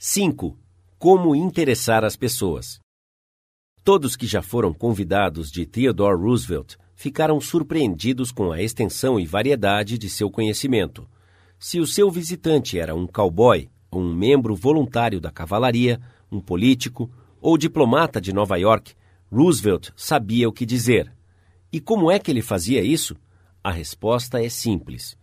5. Como interessar as pessoas. Todos que já foram convidados de Theodore Roosevelt ficaram surpreendidos com a extensão e variedade de seu conhecimento. Se o seu visitante era um cowboy, ou um membro voluntário da cavalaria, um político ou diplomata de Nova York, Roosevelt sabia o que dizer. E como é que ele fazia isso? A resposta é simples.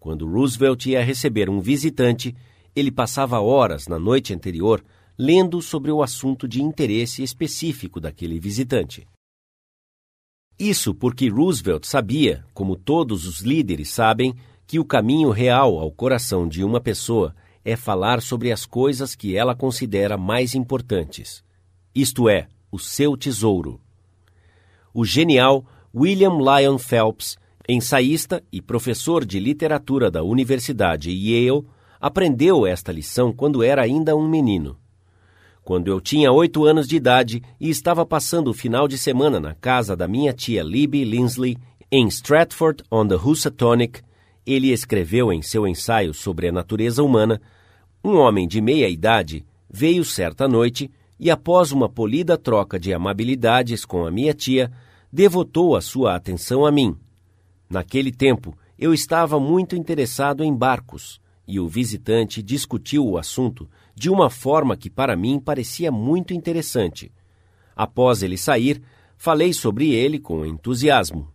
Quando Roosevelt ia receber um visitante, ele passava horas na noite anterior lendo sobre o assunto de interesse específico daquele visitante. Isso porque Roosevelt sabia, como todos os líderes sabem, que o caminho real ao coração de uma pessoa é falar sobre as coisas que ela considera mais importantes. Isto é, o seu tesouro. O genial William Lyon Phelps, ensaísta e professor de literatura da Universidade Yale, aprendeu esta lição quando era ainda um menino. Quando eu tinha oito anos de idade e estava passando o final de semana na casa da minha tia Libby Linsley, em Stratford-on-the-Housatonic, ele escreveu em seu ensaio sobre a natureza humana: um homem de meia idade veio certa noite e, após uma polida troca de amabilidades com a minha tia, devotou a sua atenção a mim. Naquele tempo, eu estava muito interessado em barcos e o visitante discutiu o assunto de uma forma que para mim parecia muito interessante. Após ele sair, falei sobre ele com entusiasmo.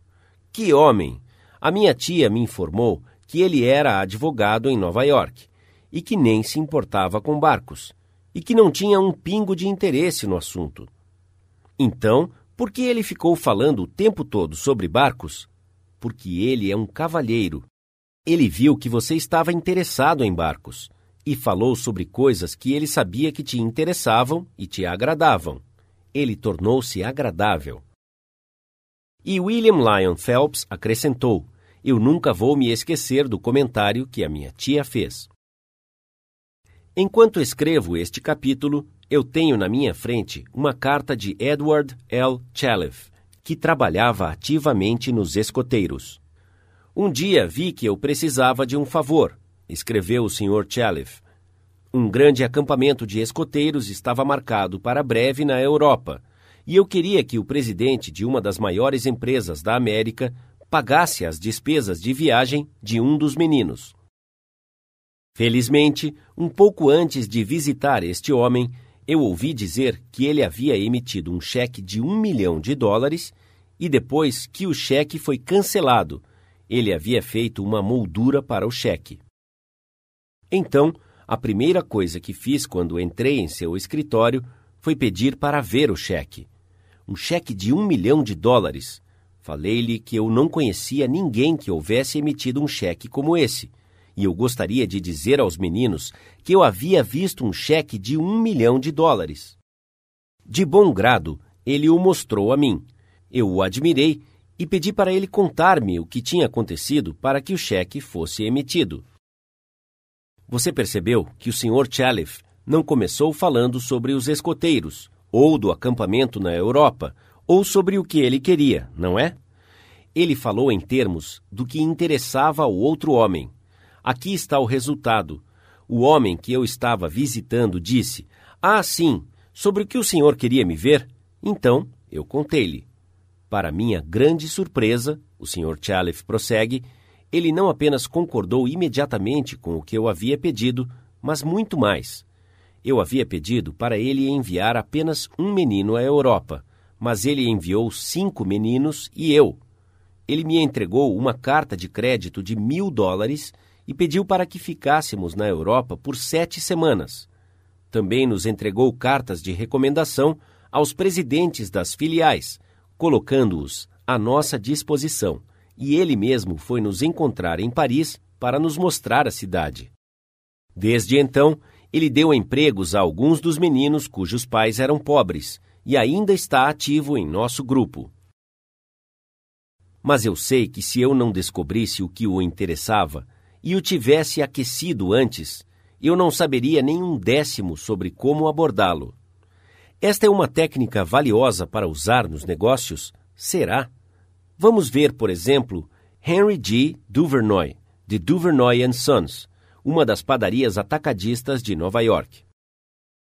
Que homem! A minha tia me informou que ele era advogado em Nova York e que nem se importava com barcos e que não tinha um pingo de interesse no assunto. Então, por que ele ficou falando o tempo todo sobre barcos? Porque ele é um cavalheiro ele viu que você estava interessado em barcos e falou sobre coisas que ele sabia que te interessavam e te agradavam. Ele tornou-se agradável. E William Lyon Phelps acrescentou: Eu nunca vou me esquecer do comentário que a minha tia fez. Enquanto escrevo este capítulo, eu tenho na minha frente uma carta de Edward L. Chalef, que trabalhava ativamente nos escoteiros. Um dia vi que eu precisava de um favor, escreveu o Sr. Chalef. Um grande acampamento de escoteiros estava marcado para breve na Europa, e eu queria que o presidente de uma das maiores empresas da América pagasse as despesas de viagem de um dos meninos. Felizmente, um pouco antes de visitar este homem, eu ouvi dizer que ele havia emitido um cheque de um milhão de dólares e depois que o cheque foi cancelado ele havia feito uma moldura para o cheque. Então, a primeira coisa que fiz quando entrei em seu escritório foi pedir para ver o cheque. Um cheque de um milhão de dólares. Falei-lhe que eu não conhecia ninguém que houvesse emitido um cheque como esse, e eu gostaria de dizer aos meninos que eu havia visto um cheque de um milhão de dólares. De bom grado, ele o mostrou a mim. Eu o admirei e pedi para ele contar-me o que tinha acontecido para que o cheque fosse emitido. Você percebeu que o Sr. Chalif não começou falando sobre os escoteiros, ou do acampamento na Europa, ou sobre o que ele queria, não é? Ele falou em termos do que interessava ao outro homem. Aqui está o resultado. O homem que eu estava visitando disse: Ah, sim, sobre o que o senhor queria me ver? Então eu contei-lhe. Para minha grande surpresa, o Sr. Chalef prossegue, ele não apenas concordou imediatamente com o que eu havia pedido, mas muito mais. Eu havia pedido para ele enviar apenas um menino à Europa, mas ele enviou cinco meninos e eu. Ele me entregou uma carta de crédito de mil dólares e pediu para que ficássemos na Europa por sete semanas. Também nos entregou cartas de recomendação aos presidentes das filiais, colocando-os à nossa disposição, e ele mesmo foi nos encontrar em Paris para nos mostrar a cidade. Desde então, ele deu empregos a alguns dos meninos cujos pais eram pobres e ainda está ativo em nosso grupo. Mas eu sei que se eu não descobrisse o que o interessava e o tivesse aquecido antes, eu não saberia nem um décimo sobre como abordá-lo. Esta é uma técnica valiosa para usar nos negócios? Será? Vamos ver, por exemplo, Henry G. Duvernoy, de Duvernoy Sons, uma das padarias atacadistas de Nova York.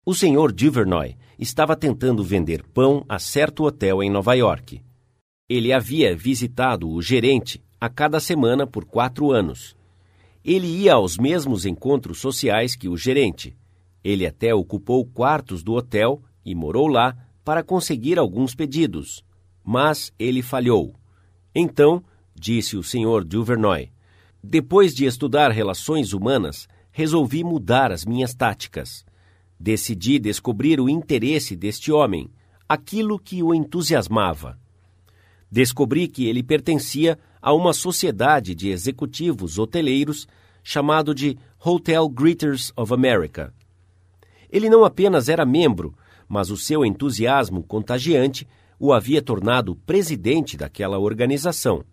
O Sr. Duvernoy estava tentando vender pão a certo hotel em Nova York. Ele havia visitado o gerente a cada semana por quatro anos. Ele ia aos mesmos encontros sociais que o gerente. Ele até ocupou quartos do hotel e morou lá para conseguir alguns pedidos. Mas ele falhou. Então, disse o Sr. Duvernoy, depois de estudar relações humanas, resolvi mudar as minhas táticas. Decidi descobrir o interesse deste homem, aquilo que o entusiasmava. Descobri que ele pertencia a uma sociedade de executivos hoteleiros chamado de Hotel Greeters of America. Ele não apenas era membro, mas o seu entusiasmo contagiante o havia tornado presidente daquela organização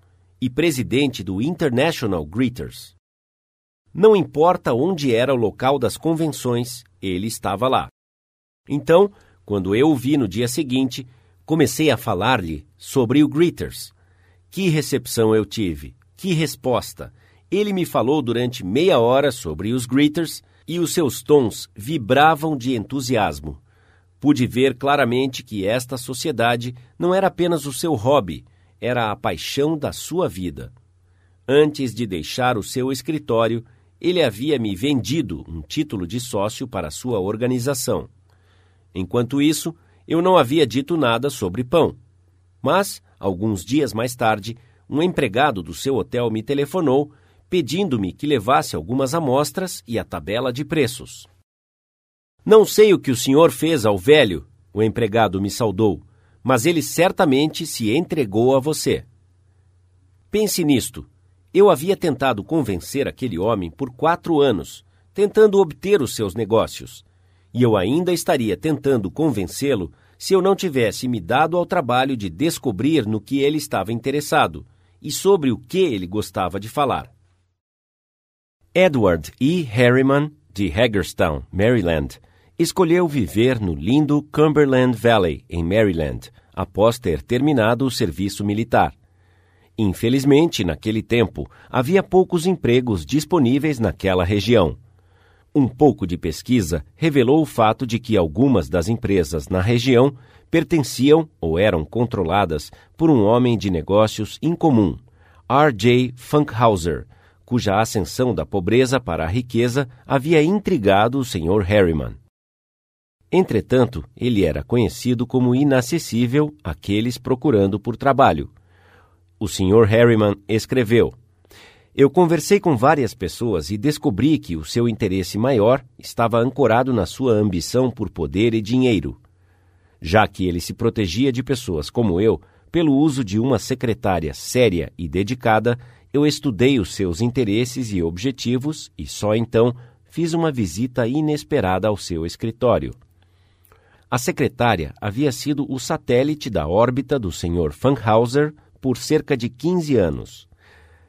e presidente do International Greeters. Não importa onde era o local das convenções, ele estava lá. Então, quando eu o vi no dia seguinte, comecei a falar-lhe sobre o Greeters. Que recepção eu tive! Que resposta! Ele me falou durante meia hora sobre os Greeters e os seus tons vibravam de entusiasmo. Pude ver claramente que esta sociedade não era apenas o seu hobby, era a paixão da sua vida. Antes de deixar o seu escritório, ele havia me vendido um título de sócio para sua organização. Enquanto isso, eu não havia dito nada sobre pão. Mas, alguns dias mais tarde, um empregado do seu hotel me telefonou pedindo-me que levasse algumas amostras e a tabela de preços. Não sei o que o senhor fez ao velho, o empregado me saudou, mas ele certamente se entregou a você. Pense nisto. Eu havia tentado convencer aquele homem por quatro anos, tentando obter os seus negócios. E eu ainda estaria tentando convencê-lo se eu não tivesse me dado ao trabalho de descobrir no que ele estava interessado e sobre o que ele gostava de falar. Edward E. Harriman, de Hagerstown, Maryland, escolheu viver no lindo Cumberland Valley, em Maryland, após ter terminado o serviço militar. Infelizmente, naquele tempo, havia poucos empregos disponíveis naquela região. Um pouco de pesquisa revelou o fato de que algumas das empresas na região pertenciam ou eram controladas por um homem de negócios incomum, R.J. Funkhauser, cuja ascensão da pobreza para a riqueza havia intrigado o Sr. Harriman. Entretanto, ele era conhecido como inacessível àqueles procurando por trabalho. O Sr. Harriman escreveu: Eu conversei com várias pessoas e descobri que o seu interesse maior estava ancorado na sua ambição por poder e dinheiro. Já que ele se protegia de pessoas como eu, pelo uso de uma secretária séria e dedicada, eu estudei os seus interesses e objetivos e só então fiz uma visita inesperada ao seu escritório. A secretária havia sido o satélite da órbita do Sr. Funkhauser por cerca de 15 anos.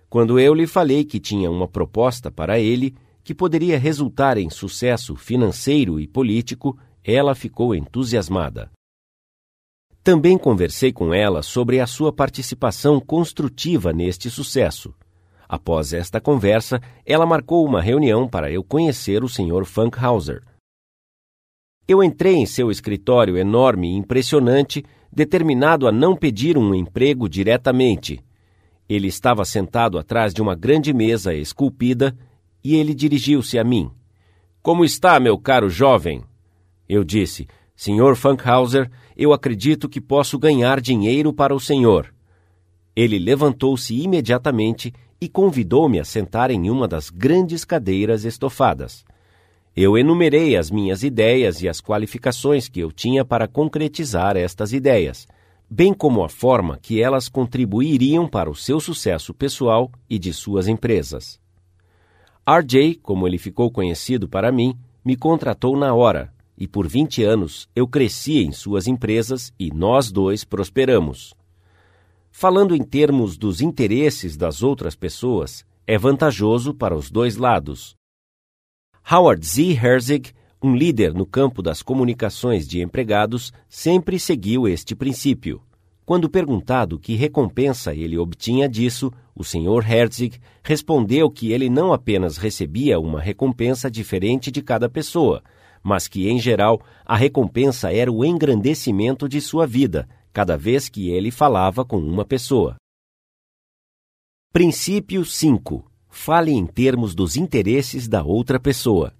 Quando eu lhe falei que tinha uma proposta para ele que poderia resultar em sucesso financeiro e político, ela ficou entusiasmada. Também conversei com ela sobre a sua participação construtiva neste sucesso. Após esta conversa, ela marcou uma reunião para eu conhecer o Sr. Funkhauser. Eu entrei em seu escritório enorme e impressionante, determinado a não pedir um emprego diretamente. Ele estava sentado atrás de uma grande mesa esculpida e ele dirigiu-se a mim. Como está, meu caro jovem? Eu disse: Senhor Funkhauser, eu acredito que posso ganhar dinheiro para o senhor. Ele levantou-se imediatamente e convidou-me a sentar em uma das grandes cadeiras estofadas. Eu enumerei as minhas ideias e as qualificações que eu tinha para concretizar estas ideias, bem como a forma que elas contribuiriam para o seu sucesso pessoal e de suas empresas. RJ, como ele ficou conhecido para mim, me contratou na hora e por 20 anos eu cresci em suas empresas e nós dois prosperamos. Falando em termos dos interesses das outras pessoas, é vantajoso para os dois lados. Howard Z. Herzig, um líder no campo das comunicações de empregados, sempre seguiu este princípio. Quando perguntado que recompensa ele obtinha disso, o Sr. Herzig respondeu que ele não apenas recebia uma recompensa diferente de cada pessoa, mas que, em geral, a recompensa era o engrandecimento de sua vida, cada vez que ele falava com uma pessoa. Princípio 5. Fale em termos dos interesses da outra pessoa.